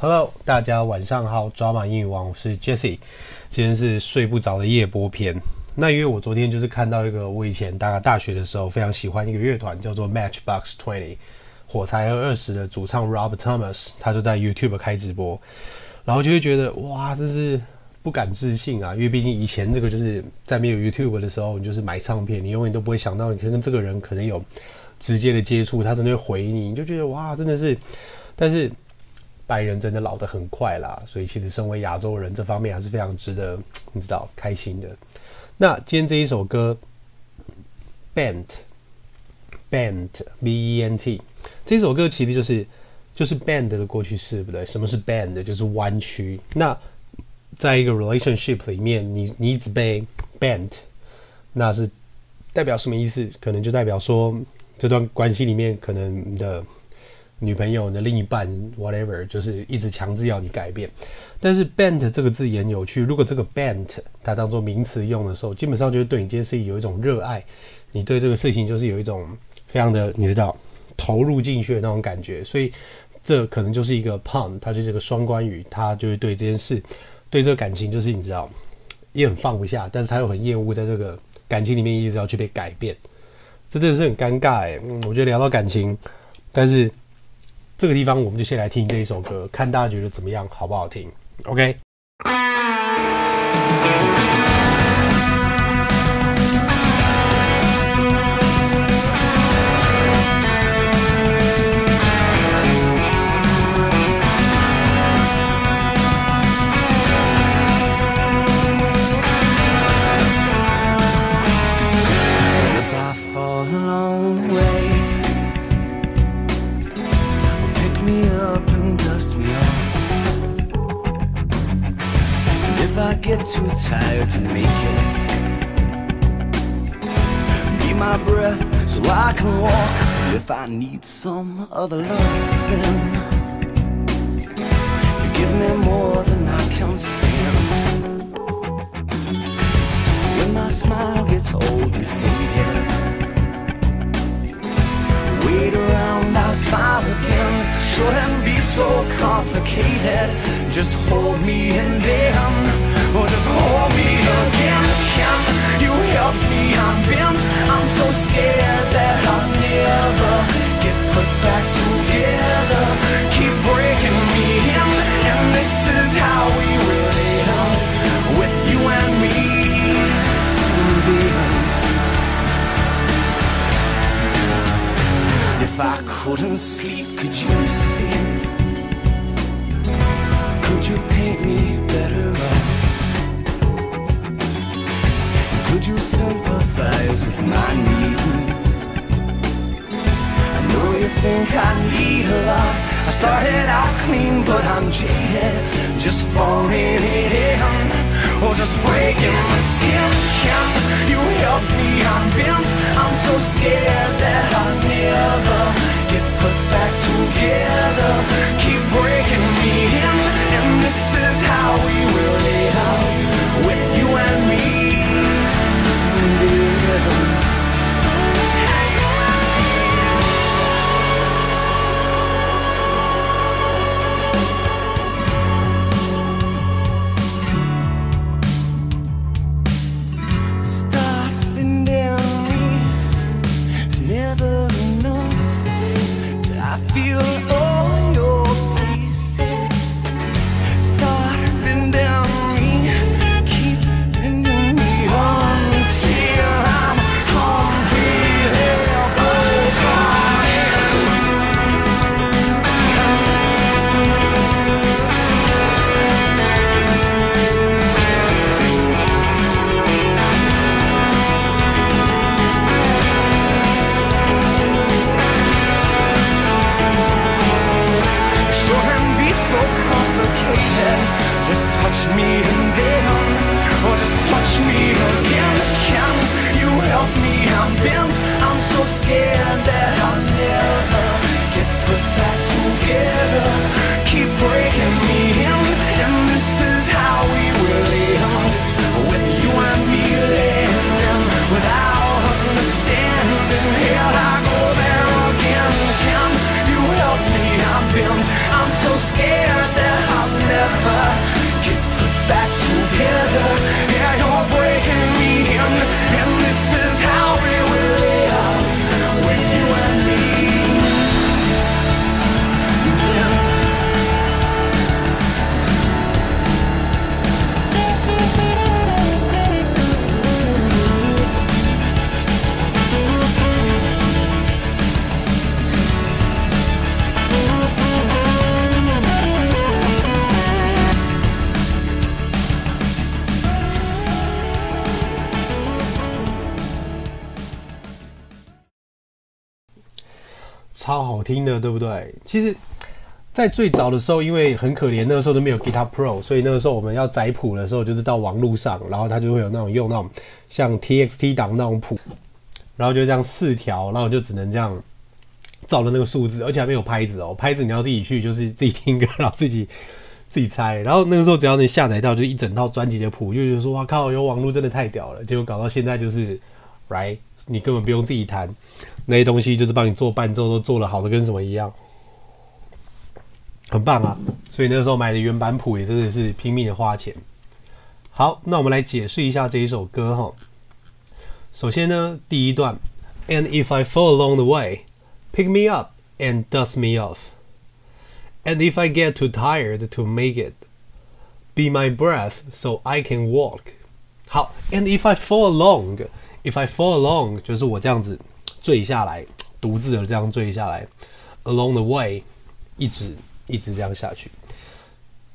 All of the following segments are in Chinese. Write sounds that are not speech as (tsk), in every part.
Hello，大家晚上好，抓马英语王，我是 Jesse，今天是睡不着的夜播篇。那因为我昨天就是看到一个我以前大概大学的时候非常喜欢一个乐团，叫做 Matchbox Twenty，火柴盒二十的主唱 Rob Thomas，他就在 YouTube 开直播，然后就会觉得哇，真是不敢置信啊！因为毕竟以前这个就是在没有 YouTube 的时候，你就是买唱片，你永远都不会想到你可能跟这个人可能有直接的接触，他真的会回你，你就觉得哇，真的是，但是。白人真的老得很快啦，所以其实身为亚洲人，这方面还是非常值得 (tsk) 你知道开心的。那今天这一首歌，bent，bent，b-e-n-t，这首歌其实就是就是 bend 的过去式，不对？什么是 bend？就是弯曲。那在一个 relationship 里面，你你一直被 bent，那是代表什么意思？可能就代表说这段关系里面可能的。女朋友的另一半，whatever，就是一直强制要你改变。但是 bent 这个字也很有趣，如果这个 bent 它当做名词用的时候，基本上就是对你这件事情有一种热爱，你对这个事情就是有一种非常的，你知道，投入进去的那种感觉。所以这可能就是一个 pun，它就是个双关语，它就是对这件事，对这个感情，就是你知道，也很放不下，但是他又很厌恶在这个感情里面一直要去被改变，这真的是很尴尬哎。嗯，我觉得聊到感情，但是。这个地方，我们就先来听这一首歌，看大家觉得怎么样，好不好听？OK。desire to make it. Be my breath so I can walk if I need some other loving. You give me more than I can stand. When my smile gets old and faded, wait around, I smile again. Shouldn't be so complicated. Just hold me and then. Or just hold me again Can you help me? I'm bent I'm so scared that I'll never Get put back together Keep breaking me in And this is how we really are With you and me Beyond. If I couldn't sleep, could you sleep? Could you paint me better off? Could you sympathize with my needs? I know you think I need a lot. I started out clean, but I'm jaded. Just falling in, or just breaking my skin. Can you help me? I'm bent. I'm so scared that I'll never get put back together. Keep 超好听的，对不对？其实，在最早的时候，因为很可怜，那个时候都没有 Guitar Pro，所以那个时候我们要载谱的时候，就是到网络上，然后它就会有那种用那种像 TXT 档那种谱，然后就这样四条，然后就只能这样照着那个数字，而且还没有拍子哦，拍子你要自己去，就是自己听歌，然后自己 (laughs) 自己猜。然后那个时候只要能下载到，就是一整套专辑的谱，就觉得说哇靠，有网络真的太屌了。结果搞到现在就是，right，你根本不用自己弹。那些东西就是帮你做伴奏，都做得好的跟什么一样，很棒啊！所以那时候买的原版谱也真的是拼命的花钱。好，那我们来解释一下这一首歌哈。首先呢，第一段，And if I fall along the way, pick me up and dust me off. And if I get too tired to make it, be my breath so I can walk. 好，And if I fall along, if I fall along 就是我这样子。坠下来，独自的这样坠下来，along the way，一直一直这样下去。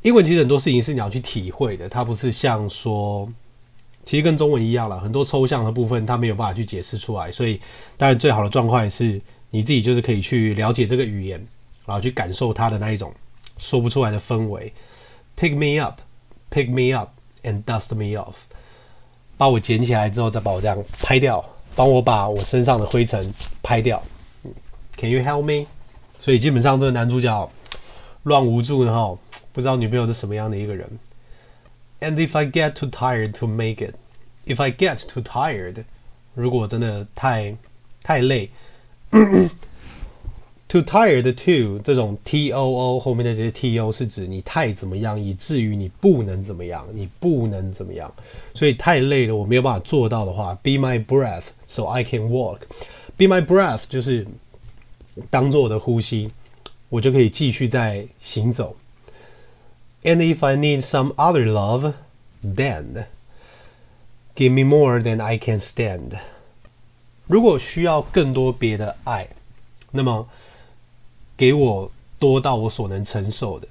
英文其实很多事情是你要去体会的，它不是像说，其实跟中文一样了，很多抽象的部分它没有办法去解释出来。所以，当然最好的状况是你自己就是可以去了解这个语言，然后去感受它的那一种说不出来的氛围。Pick me up, pick me up and dust me off，把我捡起来之后再把我这样拍掉。帮我把我身上的灰尘拍掉，Can you help me？所以基本上这个男主角乱无助然后，不知道女朋友是什么样的一个人。And if I get too tired to make it，if I get too tired，如果真的太太累。Too tired to 这种 T O O 后面的这些 T O 是指你太怎么样，以至于你不能怎么样，你不能怎么样，所以太累了，我没有办法做到的话，Be my breath so I can walk。Be my breath 就是当做我的呼吸，我就可以继续在行走。And if I need some other love, then give me more than I can stand。如果需要更多别的爱，那么 给我多到我所能承受的，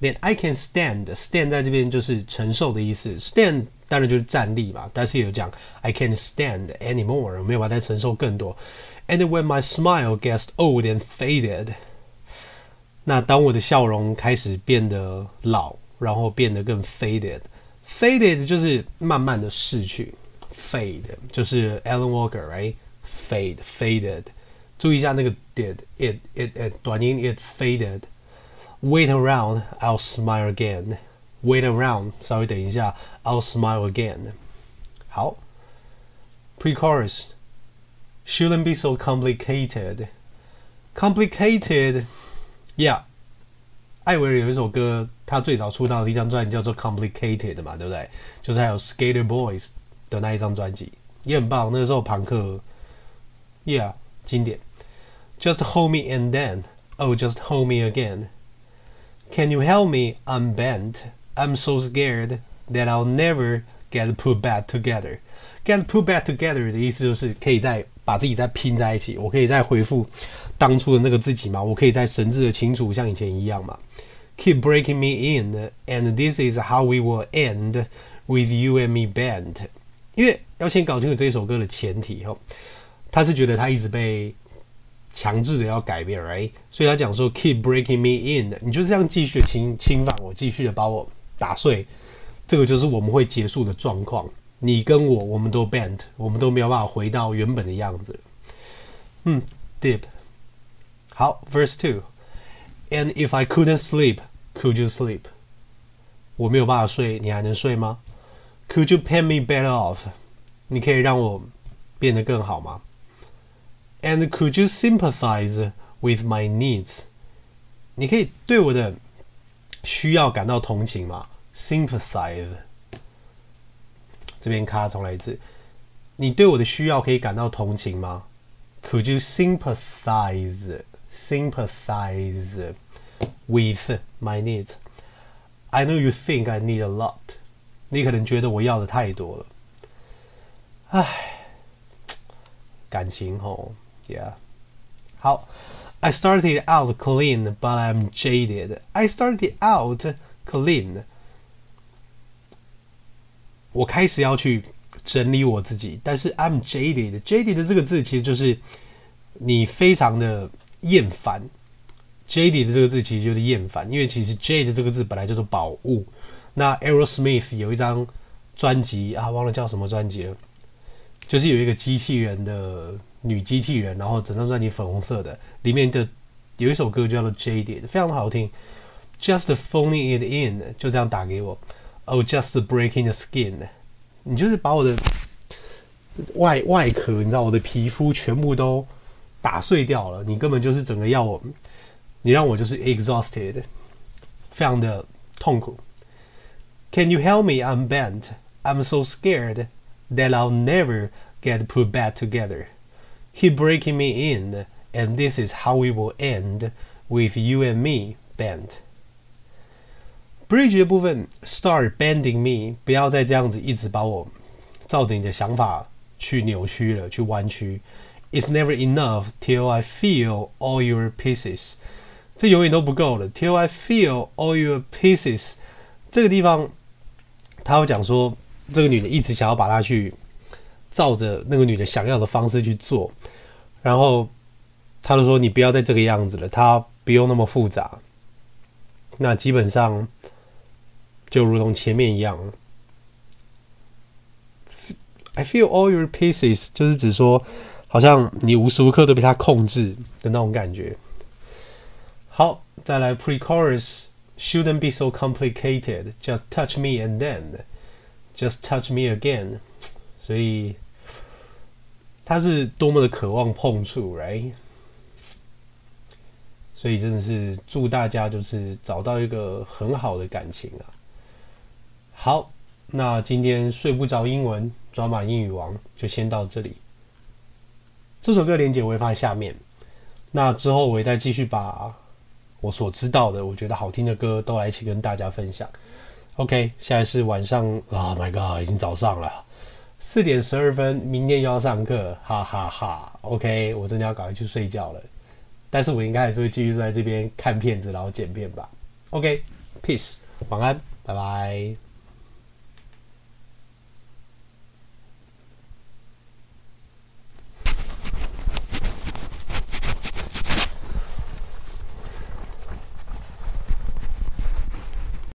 Then I can stand。Stand 在这边就是承受的意思。Stand 当然就是站立嘛，但是有讲 I can't stand anymore，我没有办法再承受更多。And when my smile gets old and faded，那当我的笑容开始变得老，然后变得更 faded，faded 就是慢慢的逝去，fade 就是 Alan Walker，right？Fade，faded。 注意一下那个 did it it it 短音 it faded。Wait around, I'll smile again. Wait around，稍微等一下，I'll smile again。好，pre-chorus shouldn't be so complicated. Complicated，yeah。艾薇儿有一首歌，他最早出道的一张专辑叫做 Complicated 嘛，对不对？就是还有 Skater Boys 的那一张专辑也很棒。那个时候朋克，yeah， 经典。Just hold me and then, oh, just hold me again. Can you help me? I'm bent. I'm so scared that I'll never get put back together. Get put back together 的意思就是可以再把自己再拼在一起，我可以再恢复当初的那个自己嘛，我可以再神志的清楚，像以前一样嘛。Keep breaking me in, and this is how we will end with you and me bent. 因为要先搞清楚这首歌的前提哈， 他是觉得他一直被。强制的要改变，right？所以他讲说，keep breaking me in，你就是这样继续侵侵犯我，继续的把我打碎，这个就是我们会结束的状况。你跟我，我们都 bent，我们都没有办法回到原本的样子。嗯，deep。好，verse two，and if I couldn't sleep，could you sleep？我没有办法睡，你还能睡吗？Could you pay me better off？你可以让我变得更好吗 ？And could you sympathize with my needs？你可以对我的需要感到同情吗？Sympathize。这边卡重来一次。你对我的需要可以感到同情吗？Could you sympathize sympathize with my needs? I know you think I need a lot。你可能觉得我要的太多了。唉，感情吼。 Yeah，好，I started out clean, but I'm jaded. I started out clean. 我开始要去整理我自己，但是 I'm jaded. Jaded 这个字其实就是你非常的厌烦。Jaded 的这个字其实就是厌烦，因为其实 Jade 这个字本来就是宝物。那 Aerosmith 有一张专辑啊，忘了叫什么专辑了，就是有一个机器人的女机器人，然后整张专辑粉红色的，里面的有一首歌叫做 Jaded，非常的好听。Just phoning it in，就这样打给我。Oh, just breaking the skin，你就是把我的外外壳，你知道我的皮肤全部都打碎掉了，你根本就是整个要我。你让我就是 exhausted，非常的痛苦。Can you help me? I'm bent. I'm so scared that I'll never get put back together. Keep breaking me in, and this is how we will end with you and me bent. Bridge 的部分，start bending me，不要再这样子一直把我照着你的想法去扭曲了，去弯曲。It's never enough till I feel all your pieces. 这永远都不够了。Till I feel all your pieces，这个地方，他有讲说，这个女的一直想要把她去 照着那个女的想要的方式去做，然后他就说：“你不要再这个样子了，他不用那么复杂。”那基本上就如同前面一样，I feel all your pieces，就是指说，好像你无时无刻都被他控制的那种感觉。好，再来 pre-chorus shouldn't be so complicated. Just touch me and then just touch me again. 所以他是多么的渴望碰触，right？所以真的是祝大家就是找到一个很好的感情啊。好，那今天睡不着英文抓马英语王就先到这里。这首歌连接我会放在下面。那之后我会再继续把。我所知道的，我觉得好听的歌都来一起跟大家分享。OK，现在是晚上，Oh my God，已经早上了，四点十二分，明天又要上课，哈哈哈。OK，我真的要赶快去睡觉了，但是我应该还是会继续在这边看片子，然后剪片吧。OK，Peace，晚安，拜拜。